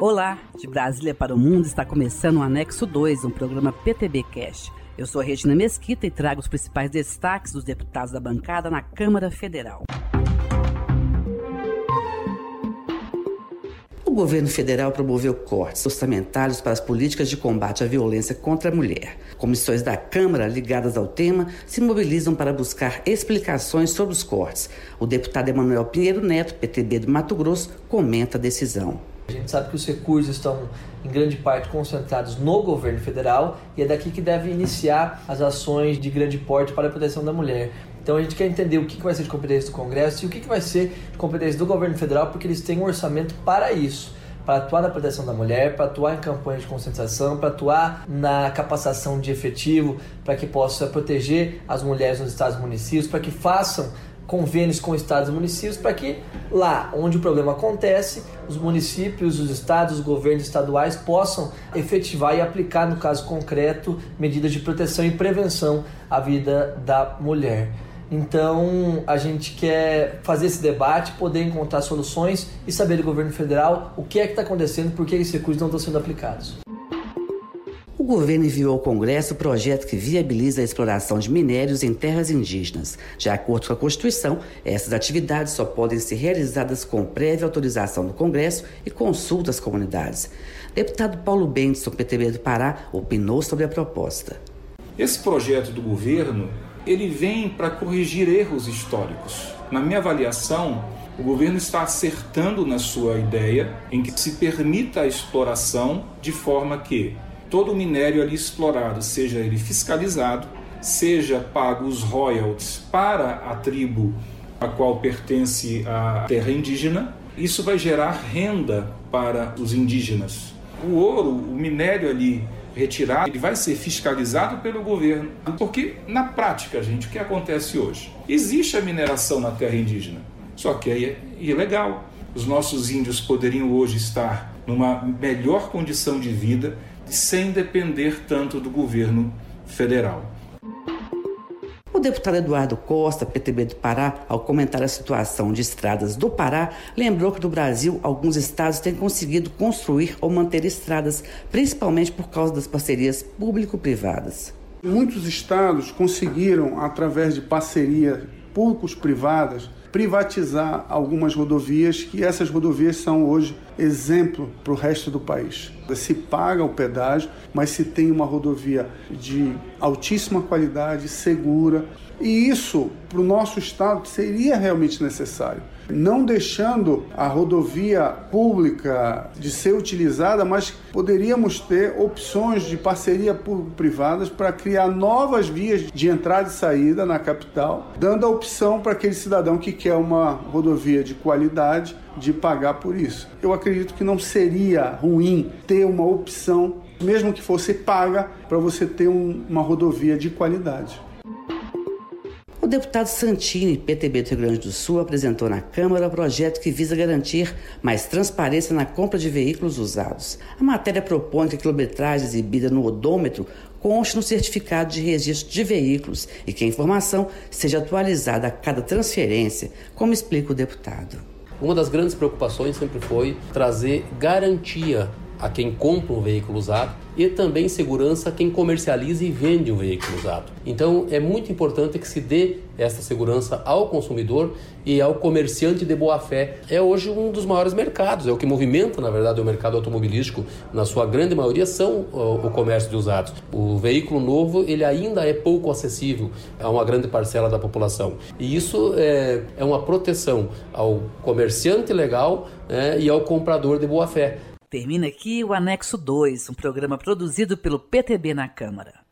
Olá, de Brasília para o Mundo está começando o Anexo 2, um programa PTB Cash. Eu sou a Regina Mesquita e trago os principais destaques dos deputados da bancada na Câmara Federal. O governo federal promoveu cortes orçamentários para as políticas de combate à violência contra a mulher. Comissões da Câmara ligadas ao tema se mobilizam para buscar explicações sobre os cortes. O deputado Emanuel Pinheiro Neto, PTB de Mato Grosso, comenta a decisão. A gente sabe que os recursos estão em grande parte concentrados no governo federal e é daqui que deve iniciar as ações de grande porte para a proteção da mulher. Então a gente quer entender o que vai ser de competência do Congresso e o que vai ser de competência do governo federal, porque eles têm um orçamento para isso para atuar na proteção da mulher, para atuar em campanhas de conscientização, para atuar na capacitação de efetivo, para que possa proteger as mulheres nos estados e municípios, para que façam convênios com estados e municípios para que lá onde o problema acontece, os municípios, os estados, os governos estaduais possam efetivar e aplicar, no caso concreto, medidas de proteção e prevenção à vida da mulher. Então, a gente quer fazer esse debate, poder encontrar soluções e saber do governo federal o que é que está acontecendo, por que esses recursos não estão sendo aplicados. O governo enviou ao Congresso o projeto que viabiliza a exploração de minérios em terras indígenas. De acordo com a Constituição, essas atividades só podem ser realizadas com prévia autorização do Congresso e consulta às comunidades. Deputado Paulo Benson, PTB do Pará, opinou sobre a proposta. Esse projeto do governo, ele vem para corrigir erros históricos. Na minha avaliação, o governo está acertando na sua ideia em que se permita a exploração de forma que todo o minério ali explorado, seja ele fiscalizado, seja pago os royalties para a tribo a qual pertence a terra indígena, isso vai gerar renda para os indígenas. O ouro, o minério ali retirado, ele vai ser fiscalizado pelo governo. Porque na prática, gente, o que acontece hoje? Existe a mineração na terra indígena, só que é ilegal. Os nossos índios poderiam hoje estar numa melhor condição de vida sem depender tanto do governo federal. O deputado Eduardo Costa, PTB do Pará, ao comentar a situação de estradas do Pará, lembrou que no Brasil alguns estados têm conseguido construir ou manter estradas, principalmente por causa das parcerias público-privadas. Muitos estados conseguiram, através de parcerias públicos-privadas, privatizar algumas rodovias, que essas rodovias são hoje exemplo para o resto do país. Se paga o pedágio, mas se tem uma rodovia de altíssima qualidade, segura, e isso para o nosso estado seria realmente necessário não deixando a rodovia pública de ser utilizada, mas poderíamos ter opções de parceria público-privadas para criar novas vias de entrada e saída na capital, dando a opção para aquele cidadão que quer uma rodovia de qualidade de pagar por isso. Eu acredito que não seria ruim ter uma opção, mesmo que fosse paga, para você ter um, uma rodovia de qualidade. O deputado Santini, PTB do Rio Grande do Sul, apresentou na Câmara o projeto que visa garantir mais transparência na compra de veículos usados. A matéria propõe que a quilometragem exibida no odômetro conste no certificado de registro de veículos e que a informação seja atualizada a cada transferência, como explica o deputado. Uma das grandes preocupações sempre foi trazer garantia a quem compra um veículo usado e também segurança a quem comercializa e vende um veículo usado. Então é muito importante que se dê essa segurança ao consumidor e ao comerciante de boa fé. É hoje um dos maiores mercados, é o que movimenta, na verdade, o mercado automobilístico, na sua grande maioria, são o comércio de usados. O veículo novo, ele ainda é pouco acessível a uma grande parcela da população. E isso é, é uma proteção ao comerciante legal né, e ao comprador de boa fé. Termina aqui o Anexo 2, um programa produzido pelo PTB na Câmara.